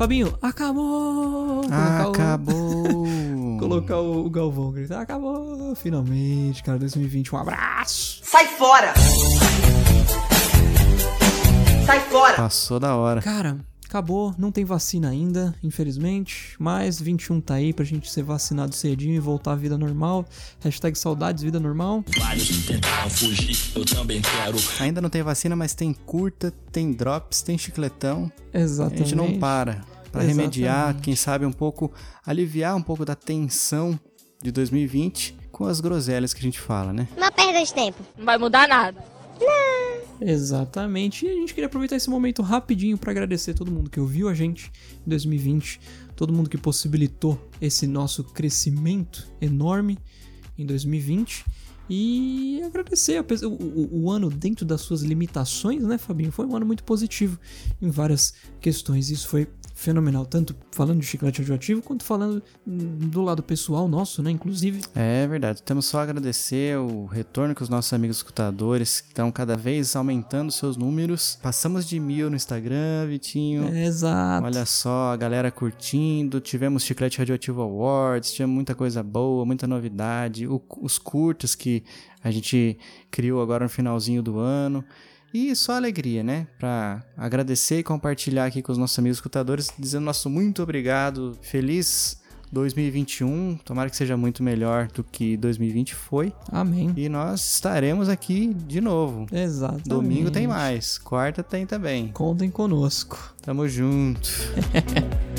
Fabinho, acabou! Colocar acabou! O, colocar o, o Galvão gritar, acabou! Finalmente, cara, 2020, um abraço! Sai fora! Sai fora! Passou da hora. Cara, acabou, não tem vacina ainda, infelizmente, mas 21 tá aí pra gente ser vacinado cedinho e voltar à vida normal. Hashtag saudades, vida normal. Vários tentaram fugir, eu também quero. Ainda não tem vacina, mas tem curta, tem drops, tem chicletão. Exatamente. A gente não para. Pra Exatamente. remediar, quem sabe um pouco, aliviar um pouco da tensão de 2020 com as groselhas que a gente fala, né? Uma perda de tempo. Não vai mudar nada. Exatamente. E a gente queria aproveitar esse momento rapidinho para agradecer todo mundo que ouviu a gente em 2020, todo mundo que possibilitou esse nosso crescimento enorme em 2020 e agradecer o, o- o ano dentro das suas limitações, né, Fabinho? Foi um ano muito positivo em várias questões. Isso foi fenomenal, tanto falando de chiclete radioativo quanto falando hum, do lado pessoal nosso, né, inclusive. É verdade. Temos só a agradecer o retorno que os nossos amigos escutadores estão cada vez aumentando seus números. Passamos de mil no Instagram, Vitinho. Exato. Olha só, a galera curtindo. Tivemos Chiclete Radioativo Awards, tinha muita coisa boa, muita novidade. O- os curtas que a gente criou agora no finalzinho do ano. E só alegria, né? Pra agradecer e compartilhar aqui com os nossos amigos escutadores, dizendo nosso muito obrigado. Feliz 2021. Tomara que seja muito melhor do que 2020 foi. Amém. E nós estaremos aqui de novo. Exato. Domingo tem mais, quarta tem também. Contem conosco. Tamo junto.